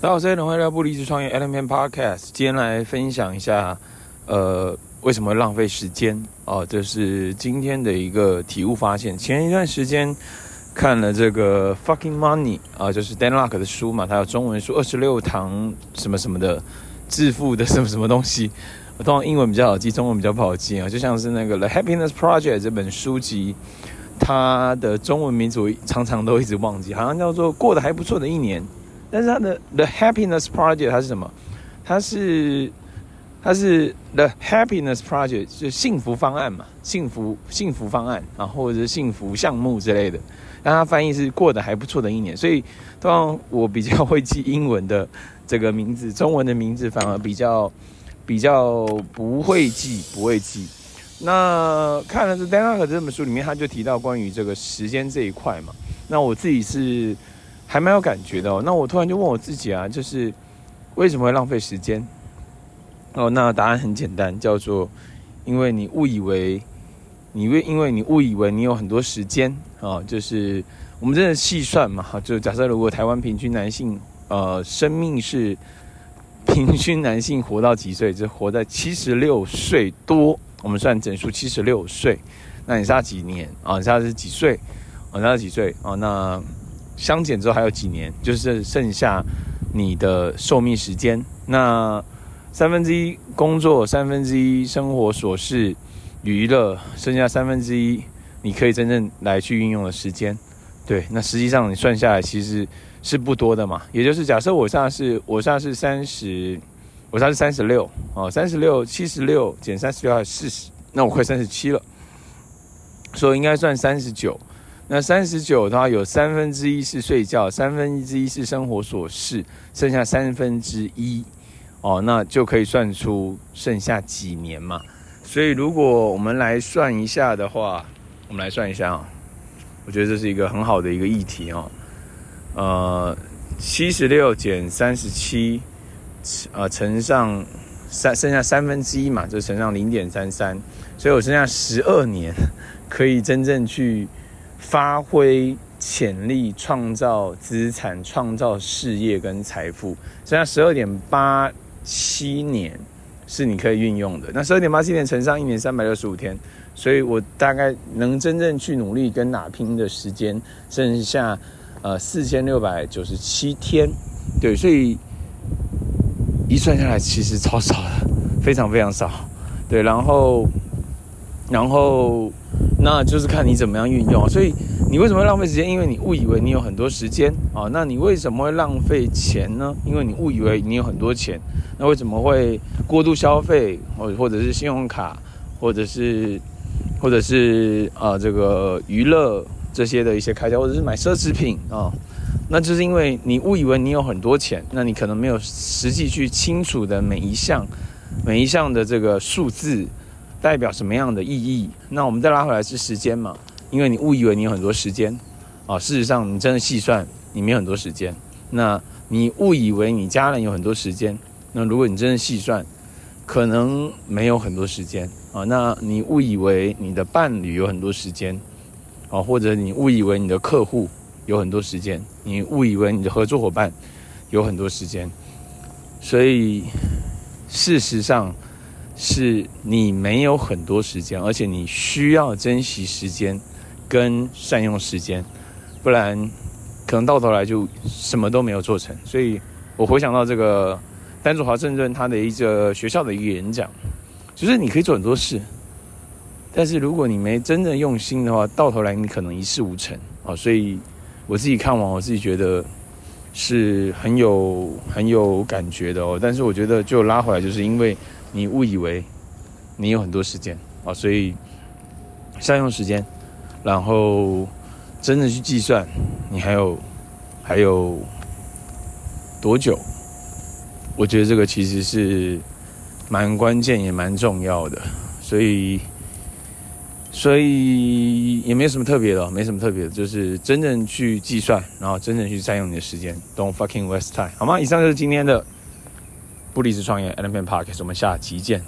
大家好，我是欢迎来到不离职创业 Element Podcast。今天来分享一下，呃，为什么浪费时间哦？这是今天的一个体悟发现。前一段时间看了这个 Fucking Money 啊，就是 Dan Lok 的书嘛，他有中文书二十六堂什么什么的致富的什么什么东西。我通常英文比较好记，中文比较不好记啊。就像是那个 The Happiness Project 这本书籍，它的中文名字我常常都一直忘记，好像叫做过得还不错的一年。但是它的 The Happiness Project 它是什么？它是它是 The Happiness Project 就是幸福方案嘛，幸福幸福方案啊，或者是幸福项目之类的。但它翻译是过得还不错的一年，所以通常我比较会记英文的这个名字，中文的名字反而比较比较不会记，不会记。那看了这 Dan Lok 这本书里面，他就提到关于这个时间这一块嘛。那我自己是。还蛮有感觉的哦。那我突然就问我自己啊，就是为什么会浪费时间？哦，那答案很简单，叫做因为你误以为你为因为你误以为你有很多时间啊，就是我们真的细算嘛，就假设如果台湾平均男性呃生命是平均男性活到几岁？就活在七十六岁多，我们算整数七十六岁，那你差几年啊？你差是几岁？啊，你差几岁啊？那相减之后还有几年，就是剩下你的寿命时间。那三分之一工作，三分之一生活琐事、娱乐，剩下三分之一你可以真正来去运用的时间。对，那实际上你算下来其实是不多的嘛。也就是假设我现在是，我现在是三十，我现在是三十六哦，三十六七十六减三十六还有四十，那我快三十七了，所以应该算三十九。那三十九的话，有三分之一是睡觉，三分之一是生活琐事，剩下三分之一，哦，那就可以算出剩下几年嘛。所以如果我们来算一下的话，我们来算一下啊，我觉得这是一个很好的一个议题哦。呃，七十六减三十七，呃，乘上三，剩下三分之一嘛，就乘上零点三三，所以我剩下十二年 可以真正去。发挥潜力，创造资产，创造事业跟财富，剩下十二点八七年是你可以运用的。那十二点八七年乘上一年三百六十五天，所以我大概能真正去努力跟打拼的时间剩下呃四千六百九十七天。对，所以一算下来其实超少的，非常非常少。对，然后，然后。那就是看你怎么样运用，所以你为什么会浪费时间？因为你误以为你有很多时间啊。那你为什么会浪费钱呢？因为你误以为你有很多钱。那为什么会过度消费，或或者是信用卡，或者是或者是啊这个娱乐这些的一些开销，或者是买奢侈品啊？那就是因为你误以为你有很多钱，那你可能没有实际去清楚的每一项每一项的这个数字。代表什么样的意义？那我们再拉回来是时间嘛？因为你误以为你有很多时间啊，事实上你真的细算，你没有很多时间。那你误以为你家人有很多时间，那如果你真的细算，可能没有很多时间啊。那你误以为你的伴侣有很多时间啊，或者你误以为你的客户有很多时间，你误以为你的合作伙伴有很多时间，所以事实上。是你没有很多时间，而且你需要珍惜时间跟善用时间，不然可能到头来就什么都没有做成。所以我回想到这个丹佐华盛顿他的一个学校的一个演讲，就是你可以做很多事，但是如果你没真正用心的话，到头来你可能一事无成啊。所以我自己看完，我自己觉得是很有很有感觉的哦。但是我觉得就拉回来，就是因为。你误以为你有很多时间啊，所以善用时间，然后真的去计算你还有还有多久？我觉得这个其实是蛮关键也蛮重要的，所以所以也没什么特别的，没什么特别的，就是真正去计算，然后真正去善用你的时间，Don't fucking waste time，好吗？以上就是今天的。不离职创业，NLPark，我们下期见。